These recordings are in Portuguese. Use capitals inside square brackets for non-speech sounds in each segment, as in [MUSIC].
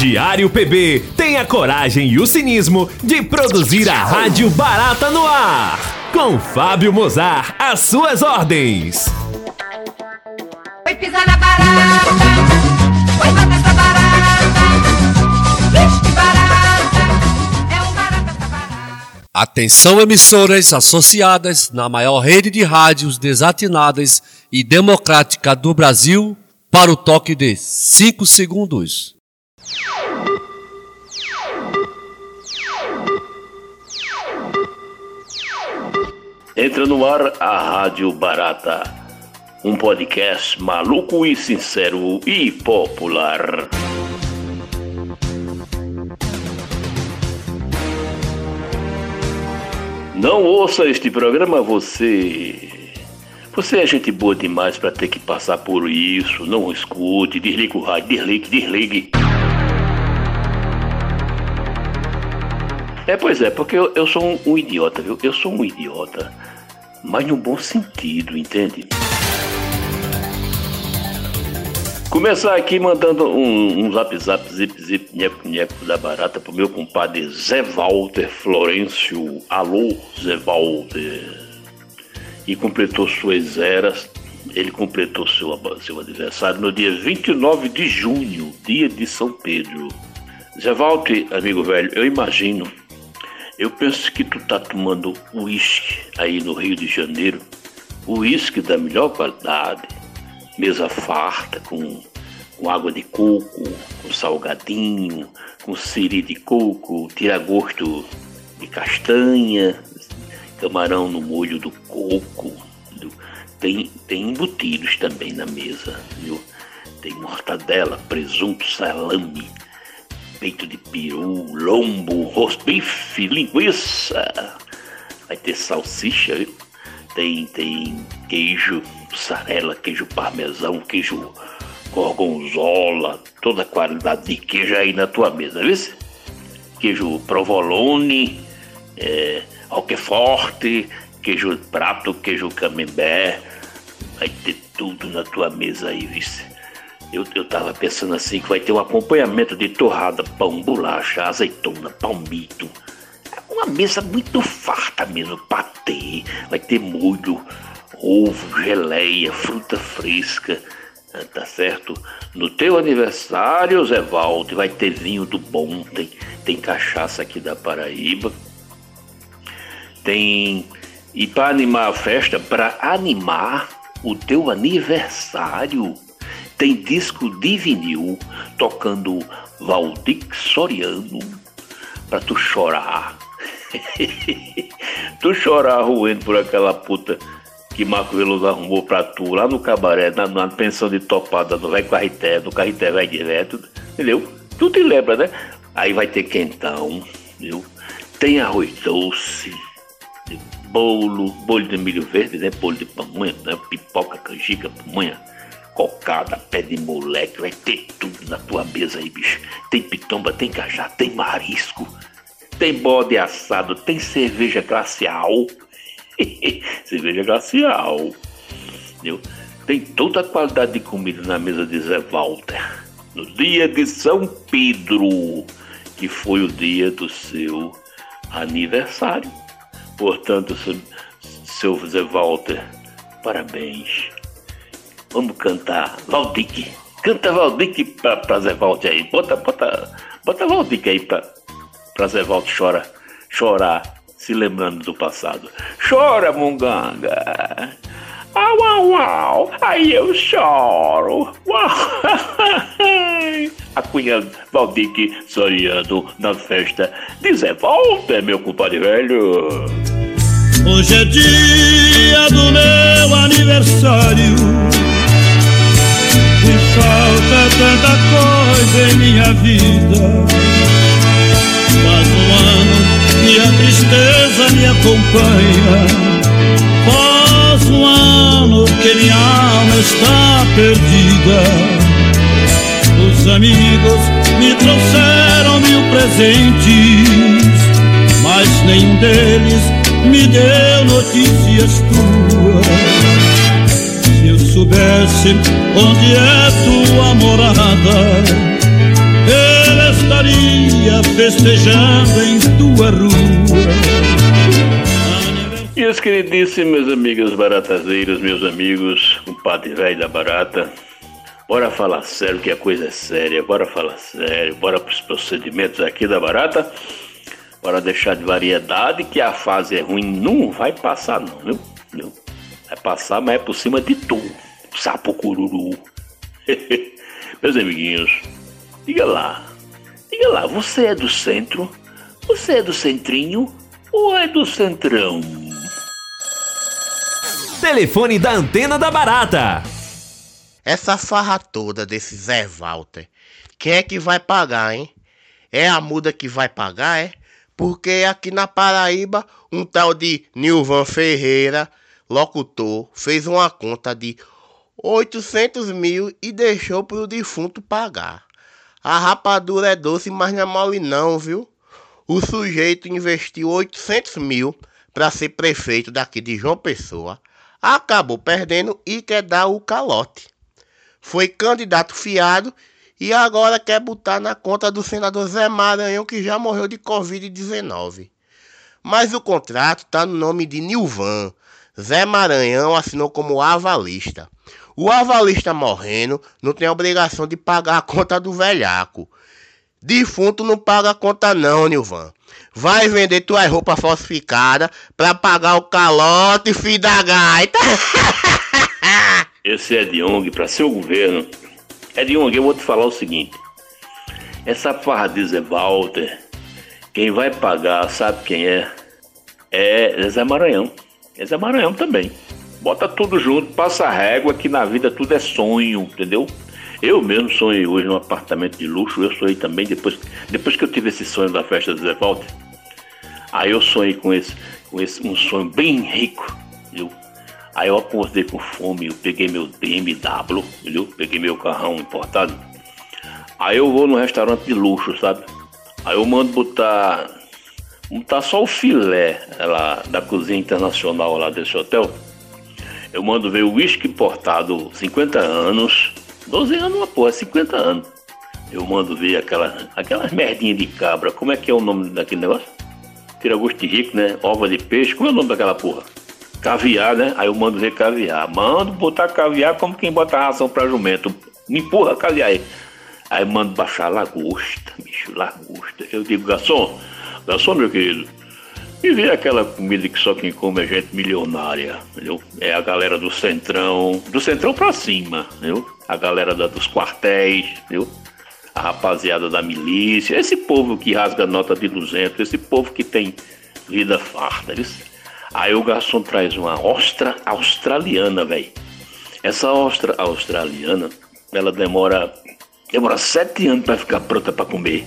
Diário PB tem a coragem e o cinismo de produzir a Rádio Barata no ar. Com Fábio Mozart, às suas ordens. Foi pisar na barata, foi matar essa barata. Vixe, que barata, é um barata essa barata. Atenção emissoras associadas na maior rede de rádios desatinadas e democrática do Brasil para o toque de 5 segundos. Entra no ar a Rádio Barata, um podcast maluco e sincero e popular. Não ouça este programa você. Você é gente boa demais para ter que passar por isso. Não escute, desliga o rádio, desligue, desligue. É, pois é, porque eu, eu sou um, um idiota, viu? Eu sou um idiota. Mas no bom sentido, entende? Começar aqui mandando um, um zap zap zip zip nheco nheco da barata pro meu compadre Zé Walter Florencio. Alô, Zé Walter. E completou suas eras. Ele completou seu, seu aniversário no dia 29 de junho, dia de São Pedro. Zé Walter, amigo velho, eu imagino eu penso que tu tá tomando uísque aí no Rio de Janeiro, uísque da melhor qualidade, mesa farta com, com água de coco, com salgadinho, com siri de coco, tira-gosto de castanha, camarão no molho do coco. Tem, tem embutidos também na mesa, viu? Tem mortadela, presunto, salame peito de peru, lombo, rosto, bife, linguiça. Vai ter salsicha, viu? Tem, tem queijo, mussarela, queijo parmesão, queijo gorgonzola, toda a qualidade de queijo aí na tua mesa, viu? Queijo provolone, é, roquefort, queijo prato, queijo camembert. Vai ter tudo na tua mesa aí, vice. Eu, eu tava pensando assim que vai ter um acompanhamento de torrada, pão, bolacha, azeitona, palmito. Uma mesa muito farta mesmo, patê, vai ter molho, ovo, geleia, fruta fresca, ah, tá certo? No teu aniversário, Zé Valde, vai ter vinho do bom, tem, tem cachaça aqui da Paraíba. Tem. E para animar a festa, para animar o teu aniversário, tem disco de vinil tocando Valdir Soriano pra tu chorar. [LAUGHS] tu chorar ruendo por aquela puta que Marco Veloso arrumou pra tu lá no cabaré, na, na pensão de topada no Vai Carrité, no Carrité vai direto, entendeu? Tu te lembra, né? Aí vai ter quentão, viu? Tem arroz doce, bolo, bolo de milho verde, né? Bolo de pamonha, né? pipoca, canjica, pamonha cocada, pé de moleque, vai ter tudo na tua mesa aí, bicho. Tem pitomba, tem cajá, tem marisco, tem bode assado, tem cerveja glacial. [LAUGHS] cerveja glacial. Entendeu? Tem toda a qualidade de comida na mesa de Zé Walter. No dia de São Pedro, que foi o dia do seu aniversário. Portanto, seu Zé Walter, parabéns. Vamos cantar Valdique. Canta Valdique pra, pra Zé Valde aí. Bota, bota, bota Valdique aí pra, pra Zé Valde chora, chorar, se lembrando do passado. Chora, munganga. Au, au, au. Aí eu choro. Uau. [LAUGHS] A cunha Valdique sonhando na festa de Zé Walter, meu compadre velho. Hoje é dia do meu aniversário falta tanta coisa em minha vida. Faz um ano que a tristeza me acompanha. Faz um ano que minha alma está perdida. Os amigos me trouxeram mil presentes Mas nenhum deles me deu notícias tuas. Soubesse onde é tua morada, eles festejando em tua rua. Meus queridíssimos amigos baratazeiros, meus amigos, o padre velho da barata, bora falar sério que a coisa é séria, bora falar sério, bora pros procedimentos aqui da barata, bora deixar de variedade que a fase é ruim, não vai passar não, viu? Não. Vai passar, mas é por cima de tu, sapo cururu. [LAUGHS] meus amiguinhos, diga lá, diga lá, você é do centro? Você é do centrinho ou é do centrão? Telefone da antena da barata. Essa farra toda desse Zé Walter, quem é que vai pagar, hein? É a muda que vai pagar, é? Porque aqui na Paraíba, um tal de Nilvan Ferreira, locutor, fez uma conta de 800 mil e deixou pro defunto pagar. A rapadura é doce, mas não é mole não, viu? O sujeito investiu 800 mil para ser prefeito daqui de João Pessoa acabou perdendo e quer dar o calote. Foi candidato fiado e agora quer botar na conta do senador Zé Maranhão, que já morreu de Covid-19. Mas o contrato está no nome de Nilvan. Zé Maranhão assinou como avalista. O avalista morrendo não tem obrigação de pagar a conta do velhaco. Defunto não paga a conta não, Nilvan. Vai vender tua roupa falsificada pra pagar o calote, filho da gaita. [LAUGHS] Esse é de ONG para seu governo. É de ONG, eu vou te falar o seguinte. Essa farra de Zé Walter, quem vai pagar, sabe quem é? É Zé Maranhão. É Zé Maranhão também. Bota tudo junto, passa a régua que na vida tudo é sonho, entendeu? Eu mesmo sonhei hoje num apartamento de luxo, eu sonhei também depois, depois que eu tive esse sonho da festa do Zé Walter. Aí eu sonhei com esse, com esse um sonho bem rico, viu? Aí eu acordei com fome, eu peguei meu BMW, viu? Peguei meu carrão importado. Aí eu vou no restaurante de luxo, sabe? Aí eu mando botar botar só o filé lá da cozinha internacional lá desse hotel. Eu mando ver o uísque importado 50 anos 12 anos uma porra, 50 anos. Eu mando ver aquela, aquelas merdinhas de cabra. Como é que é o nome daquele negócio? Tira gosto de rico, né? Ova de peixe. Como é o nome daquela porra? Caviar, né? Aí eu mando ver caviar. Mando botar caviar como quem bota ração pra jumento. Me empurra caviar aí. Aí mando baixar lagosta, bicho, lagosta. Eu digo, garçom, garçom, meu querido, me vê aquela comida que só quem come é gente milionária, entendeu? É a galera do centrão, do centrão pra cima, entendeu? A galera da, dos quartéis, entendeu? A rapaziada da milícia, esse povo que rasga nota de 200, esse povo que tem vida farta, viu? Aí o garçom traz uma ostra australiana, velho. Essa ostra australiana, ela demora demora sete anos para ficar pronta para comer?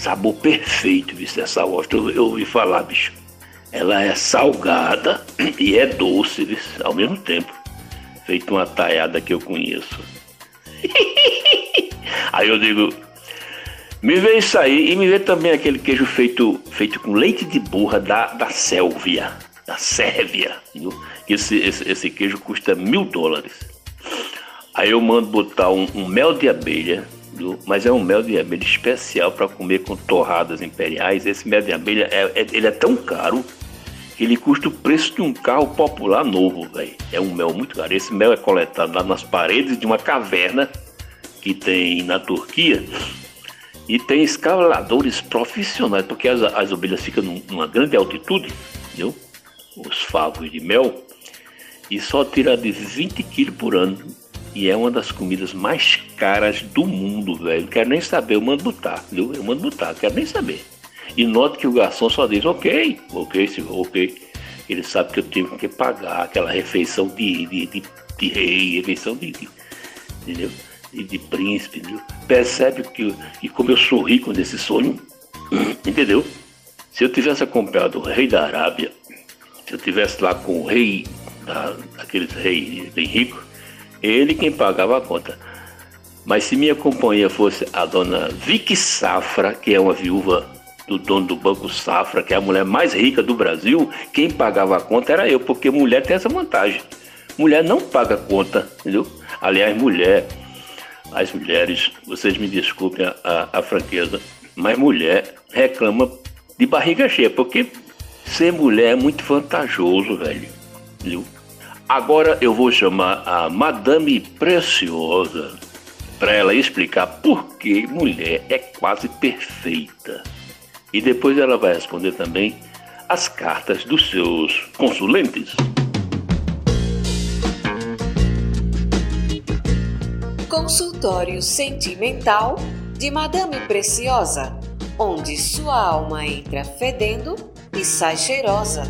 Sabor perfeito, viu? Essa ostra, eu, eu ouvi falar, bicho. Ela é salgada [CLEARS THROAT] e é doce, viu? Ao mesmo tempo. Feito uma taiada que eu conheço. [LAUGHS] aí eu digo, me vê isso aí e me vê também aquele queijo feito, feito com leite de burra da, da Sélvia. Da Sérvia. Esse, esse, esse queijo custa mil dólares. Aí eu mando botar um, um mel de abelha mas é um mel de abelha especial para comer com torradas imperiais. Esse mel de abelha é, é, ele é tão caro que ele custa o preço de um carro popular novo, velho. É um mel muito caro. Esse mel é coletado lá nas paredes de uma caverna que tem na Turquia e tem escaladores profissionais, porque as, as abelhas ficam numa grande altitude, viu? Os favos de mel e só tira de 20 quilos por ano e é uma das comidas mais caras do mundo, velho. Não quero nem saber, eu mando botar, viu? Eu mando botar, quero nem saber. E note que o garçom só diz, ok, ok, senhor, ok. Ele sabe que eu tenho que pagar aquela refeição de, de, de, de rei, refeição de, de entendeu? De, príncipe, entendeu? Percebe que, que como eu sou rico nesse sonho, [CLEARS THROAT] entendeu? Se eu tivesse acompanhado o rei da Arábia, se eu tivesse lá com o rei, da, aqueles reis bem ricos, ele quem pagava a conta. Mas se minha companhia fosse a dona Vicky Safra, que é uma viúva do dono do Banco Safra, que é a mulher mais rica do Brasil, quem pagava a conta era eu, porque mulher tem essa vantagem. Mulher não paga conta, entendeu? Aliás, mulher, as mulheres, vocês me desculpem a, a, a franqueza, Mas mulher reclama de barriga cheia, porque ser mulher é muito vantajoso, velho. Viu? Agora eu vou chamar a Madame Preciosa para ela explicar por que mulher é quase perfeita. E depois ela vai responder também as cartas dos seus consulentes. Consultório Sentimental de Madame Preciosa, onde sua alma entra fedendo e sai cheirosa.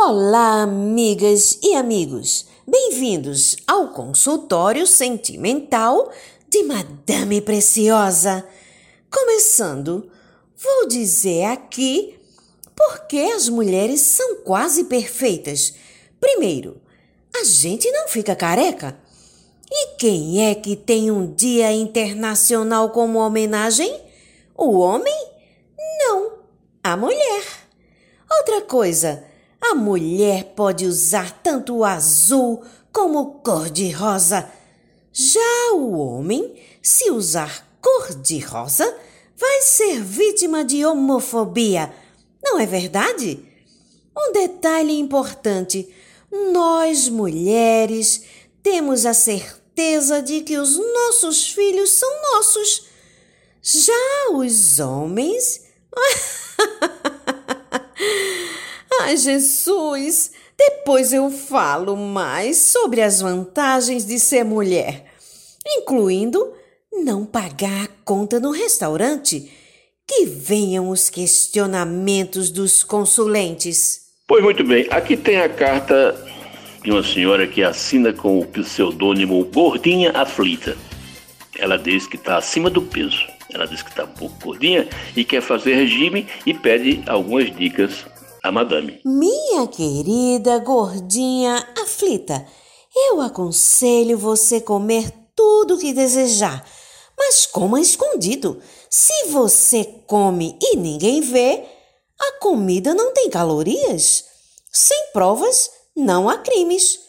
Olá, amigas e amigos. Bem-vindos ao consultório sentimental de Madame Preciosa. Começando, vou dizer aqui por que as mulheres são quase perfeitas. Primeiro, a gente não fica careca. E quem é que tem um dia internacional como homenagem? O homem? Não, a mulher. Outra coisa, a mulher pode usar tanto o azul como cor de rosa. Já o homem, se usar cor de rosa, vai ser vítima de homofobia. Não é verdade? Um detalhe importante: nós mulheres temos a certeza de que os nossos filhos são nossos. Já os homens. [LAUGHS] [LAUGHS] Ai, Jesus! Depois eu falo mais sobre as vantagens de ser mulher, incluindo não pagar a conta no restaurante. Que venham os questionamentos dos consulentes. Pois muito bem, aqui tem a carta de uma senhora que assina com o pseudônimo Gordinha Aflita. Ela diz que está acima do peso. Ela diz que está um pouco gordinha e quer fazer regime e pede algumas dicas a madame. Minha querida gordinha aflita, eu aconselho você comer tudo o que desejar, mas coma escondido. Se você come e ninguém vê, a comida não tem calorias. Sem provas, não há crimes.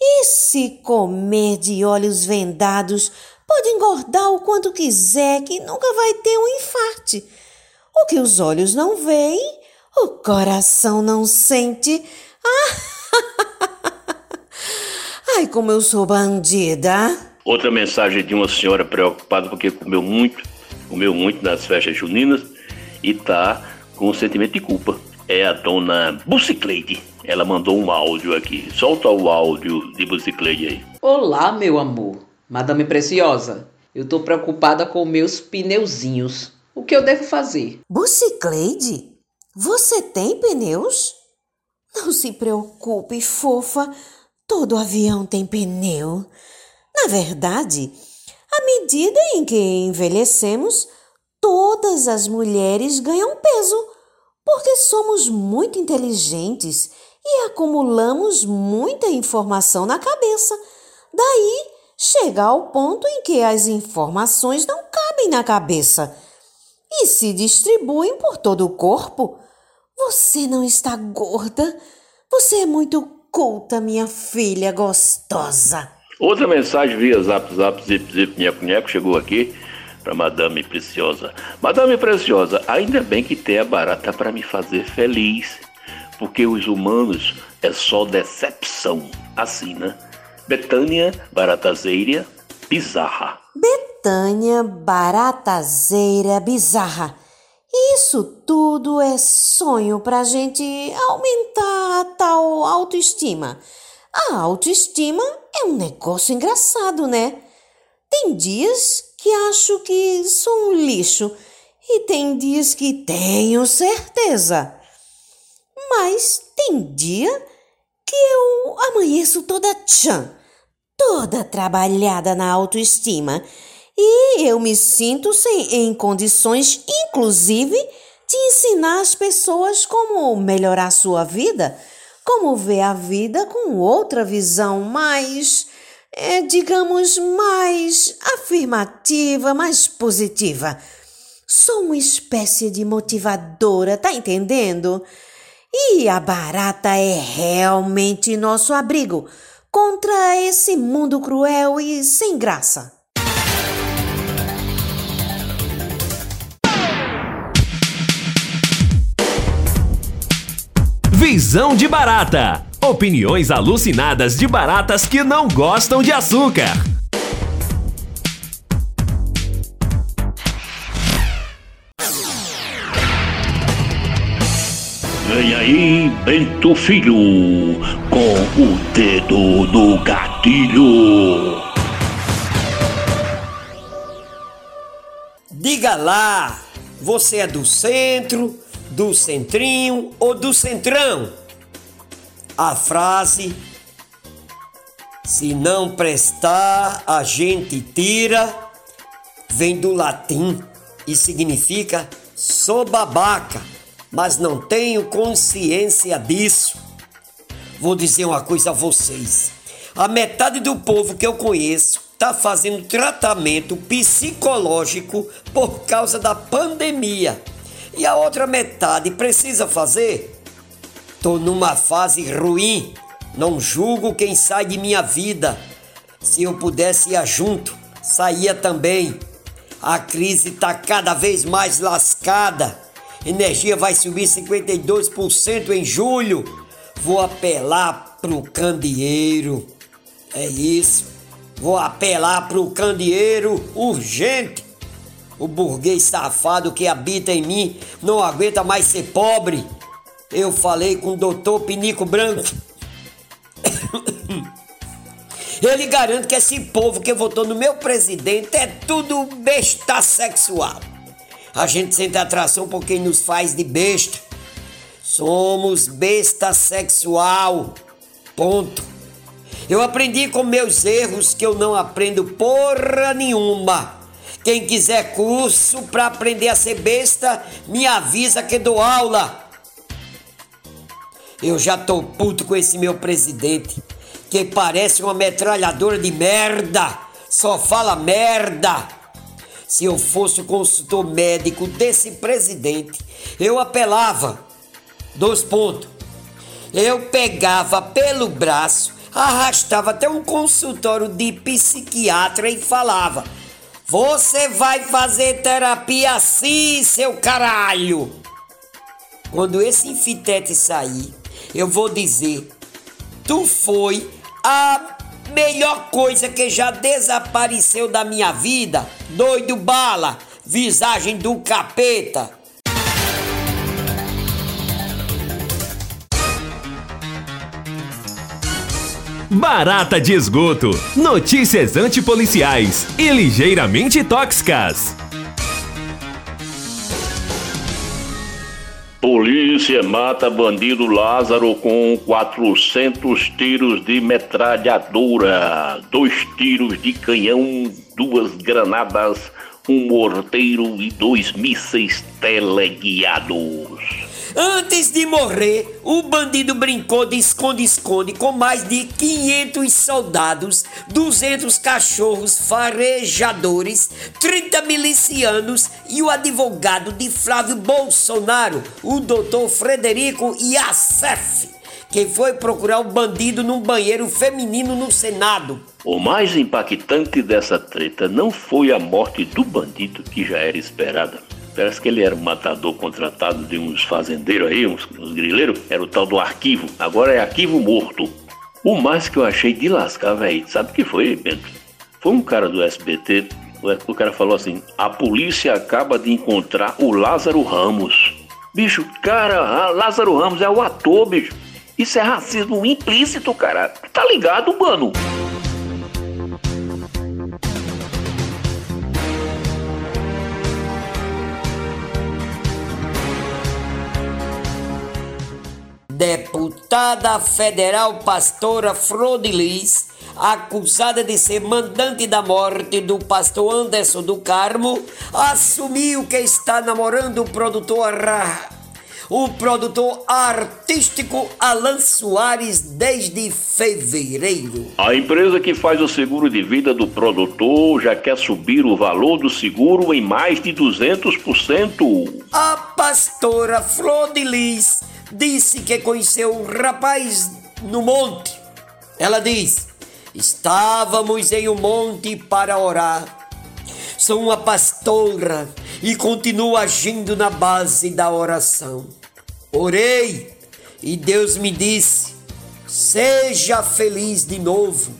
E se comer de olhos vendados, pode engordar o quanto quiser, que nunca vai ter um infarte. O que os olhos não veem, o coração não sente. Ah! [LAUGHS] Ai, como eu sou bandida. Outra mensagem de uma senhora preocupada porque comeu muito, comeu muito nas festas juninas e tá com um sentimento de culpa. É a dona Bucicleide. Ela mandou um áudio aqui. Solta o áudio de Bucicleide aí. Olá, meu amor. Madame Preciosa, eu tô preocupada com meus pneuzinhos. O que eu devo fazer? Bucicleide, você tem pneus? Não se preocupe, fofa. Todo avião tem pneu. Na verdade, à medida em que envelhecemos, todas as mulheres ganham peso, porque somos muito inteligentes e acumulamos muita informação na cabeça. Daí chega ao ponto em que as informações não cabem na cabeça e se distribuem por todo o corpo. Você não está gorda? Você é muito culta, minha filha gostosa. Outra mensagem via Zap Zap Zip Zip Nheco Nheco chegou aqui para Madame Preciosa. Madame Preciosa, ainda bem que tem a barata para me fazer feliz, porque os humanos é só decepção. Assim, né? Betânia Baratazeira Bizarra. Betânia baratazeira bizarra. Isso tudo é sonho para a gente aumentar a tal autoestima. A autoestima é um negócio engraçado, né? Tem dias que acho que sou um lixo e tem dias que tenho certeza. Mas tem dia que eu amanheço toda tchan, toda trabalhada na autoestima e eu me sinto sem, em condições, inclusive, de ensinar as pessoas como melhorar sua vida, como ver a vida com outra visão mais, é, digamos, mais afirmativa, mais positiva. Sou uma espécie de motivadora, tá entendendo? E a barata é realmente nosso abrigo, contra esse mundo cruel e sem graça. Visão de Barata. Opiniões alucinadas de baratas que não gostam de açúcar. Vem aí, Bento Filho, com o dedo no gatilho. Diga lá, você é do centro, do centrinho ou do centrão? A frase se não prestar, a gente tira, vem do latim e significa sou babaca, mas não tenho consciência disso. Vou dizer uma coisa a vocês: a metade do povo que eu conheço está fazendo tratamento psicológico por causa da pandemia. E a outra metade precisa fazer? Tô numa fase ruim, não julgo quem sai de minha vida. Se eu pudesse ir junto, saía também. A crise tá cada vez mais lascada. Energia vai subir 52% em julho. Vou apelar pro candeeiro. É isso. Vou apelar pro candeeiro urgente. O burguês safado que habita em mim não aguenta mais ser pobre. Eu falei com o doutor Pinico Branco. [COUGHS] Ele garante que esse povo que votou no meu presidente é tudo besta sexual. A gente sente atração por quem nos faz de besta. Somos besta sexual. Ponto. Eu aprendi com meus erros que eu não aprendo porra nenhuma. Quem quiser curso para aprender a ser besta, me avisa que dou aula. Eu já tô puto com esse meu presidente, que parece uma metralhadora de merda. Só fala merda. Se eu fosse o consultor médico desse presidente, eu apelava. Dois pontos. Eu pegava pelo braço, arrastava até um consultório de psiquiatra e falava: Você vai fazer terapia assim, seu caralho! Quando esse infitete sair, eu vou dizer: Tu foi a melhor coisa que já desapareceu da minha vida, doido bala, visagem do capeta. Barata de esgoto. Notícias antipoliciais e ligeiramente tóxicas. Polícia mata bandido Lázaro com 400 tiros de metralhadora, dois tiros de canhão, duas granadas, um morteiro e dois mísseis teleguiados. Antes de morrer, o bandido brincou de esconde-esconde com mais de 500 soldados, 200 cachorros farejadores, 30 milicianos e o advogado de Flávio Bolsonaro, o doutor Frederico Yassef, que foi procurar o bandido num banheiro feminino no Senado. O mais impactante dessa treta não foi a morte do bandido, que já era esperada. Parece que ele era um matador contratado de uns fazendeiros aí, uns, uns grileiros. Era o tal do arquivo. Agora é arquivo morto. O mais que eu achei de lascar, velho, sabe o que foi, Bento? Foi um cara do SBT. O cara falou assim: a polícia acaba de encontrar o Lázaro Ramos. Bicho, cara, Lázaro Ramos é o ator, bicho. Isso é racismo implícito, cara. Tá ligado, mano? Deputada federal pastora Frodilis, acusada de ser mandante da morte do pastor Anderson do Carmo, assumiu que está namorando o produtor o produtor artístico Alan Soares desde fevereiro. A empresa que faz o seguro de vida do produtor já quer subir o valor do seguro em mais de 200%. A pastora Flor de Lis disse que conheceu um rapaz no monte Ela diz: Estávamos em um monte para orar. Sou uma pastora e continuo agindo na base da oração. Orei e Deus me disse: Seja feliz de novo.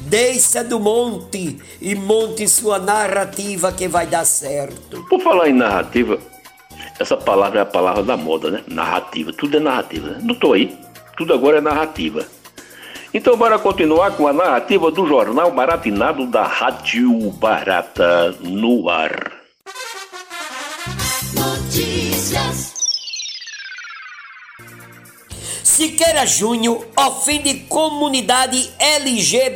Desça do monte e monte sua narrativa que vai dar certo. Por falar em narrativa, essa palavra é a palavra da moda, né? Narrativa. Tudo é narrativa, né? Não tô aí. Tudo agora é narrativa. Então, bora continuar com a narrativa do Jornal Baratinado da Rádio Barata no ar. Notícias. Siqueira Júnior ofende comunidade LGBTQIA+,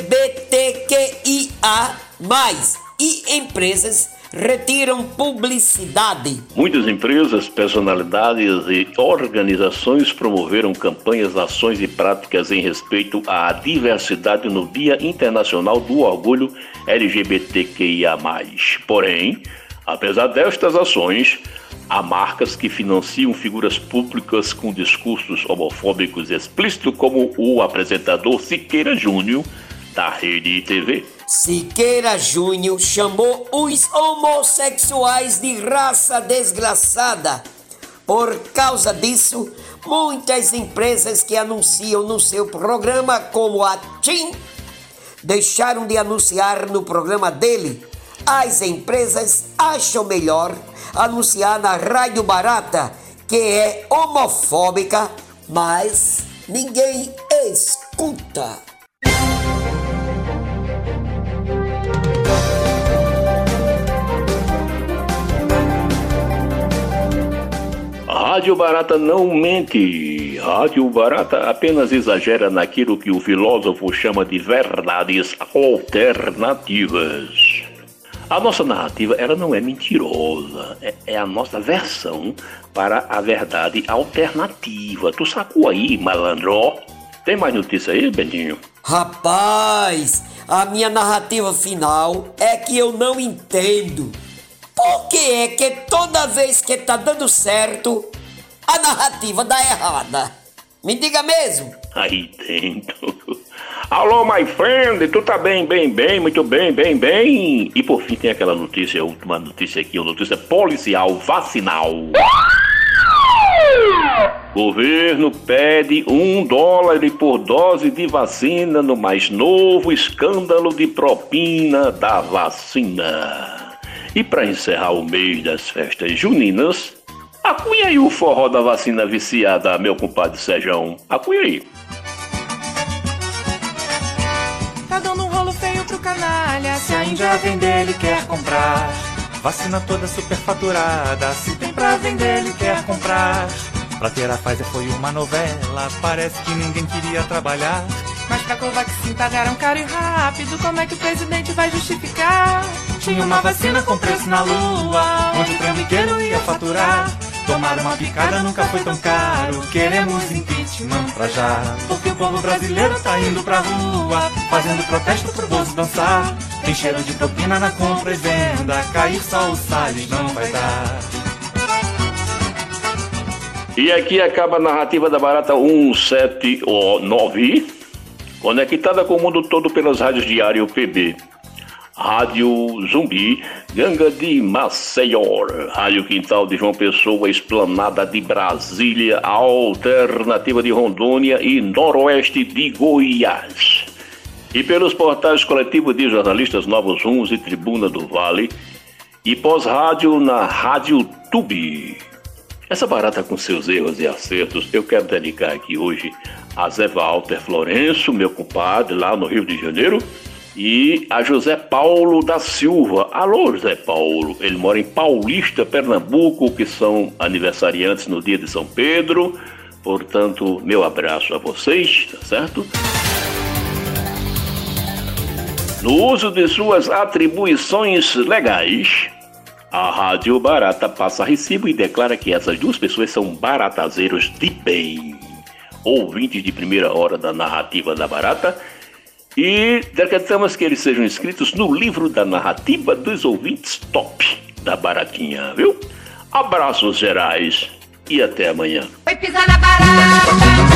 e empresas retiram publicidade. Muitas empresas, personalidades e organizações promoveram campanhas, ações e práticas em respeito à diversidade no Dia Internacional do Orgulho LGBTQIA. Porém, apesar destas ações, há marcas que financiam figuras públicas com discursos homofóbicos explícitos, como o apresentador Siqueira Júnior, da Rede TV. Siqueira Júnior chamou os homossexuais de raça desgraçada. Por causa disso, muitas empresas que anunciam no seu programa, como a TIM, deixaram de anunciar no programa dele. As empresas acham melhor anunciar na Rádio Barata, que é homofóbica, mas ninguém escuta. Rádio Barata não mente. Rádio Barata apenas exagera naquilo que o filósofo chama de verdades alternativas. A nossa narrativa ela não é mentirosa, é, é a nossa versão para a verdade alternativa. Tu sacou aí, malandro? Tem mais notícia aí, Bentinho? Rapaz, a minha narrativa final é que eu não entendo. Por que é que toda vez que tá dando certo, a narrativa dá errada? Me diga mesmo. Aí dentro. Alô, my friend, tu tá bem, bem, bem, muito bem, bem, bem. E por fim tem aquela notícia, a última notícia aqui, uma notícia policial vacinal. Governo pede um dólar por dose de vacina no mais novo escândalo de propina da vacina. E para encerrar o mês das festas juninas, acunha aí o forró da vacina viciada, meu compadre Sejão. Acunha aí. Tá dando um rolo feio pro canalha. Se a Índia vender, ele quer comprar. Vacina toda superfaturada. Se tem pra vender, ele quer comprar. Pra ter a Pfizer foi uma novela. Parece que ninguém queria trabalhar. Mas pra Covaxin pagaram caro e rápido. Como é que o presidente vai justificar? Tinha uma vacina com preço na lua. Onde o trambiqueiro ia faturar. Tomar uma picada nunca foi tão caro. Queremos impeachment pra já. Porque o povo brasileiro tá indo pra rua. Fazendo protesto pro Bozo dançar. Tem cheiro de propina na compra e venda. Cair só o Salles não vai dar. E aqui acaba a narrativa da Barata 179, conectada com o mundo todo pelas rádios Diário PB. Rádio Zumbi, Ganga de Maceió, Rádio Quintal de João Pessoa, Esplanada de Brasília, Alternativa de Rondônia e Noroeste de Goiás. E pelos portais coletivos de jornalistas Novos Rumos e Tribuna do Vale e pós-rádio na Rádio Tubi. Essa barata com seus erros e acertos, eu quero dedicar aqui hoje a Zé Walter Florenço, meu compadre, lá no Rio de Janeiro, e a José Paulo da Silva. Alô, José Paulo. Ele mora em Paulista, Pernambuco, que são aniversariantes no dia de São Pedro. Portanto, meu abraço a vocês, tá certo? No uso de suas atribuições legais, a Rádio Barata passa recibo e declara que essas duas pessoas são baratazeiros de bem. Ouvintes de primeira hora da narrativa da Barata e decretamos que eles sejam inscritos no livro da narrativa dos ouvintes top da Baratinha, viu? Abraços gerais e até amanhã. Pisar na barata.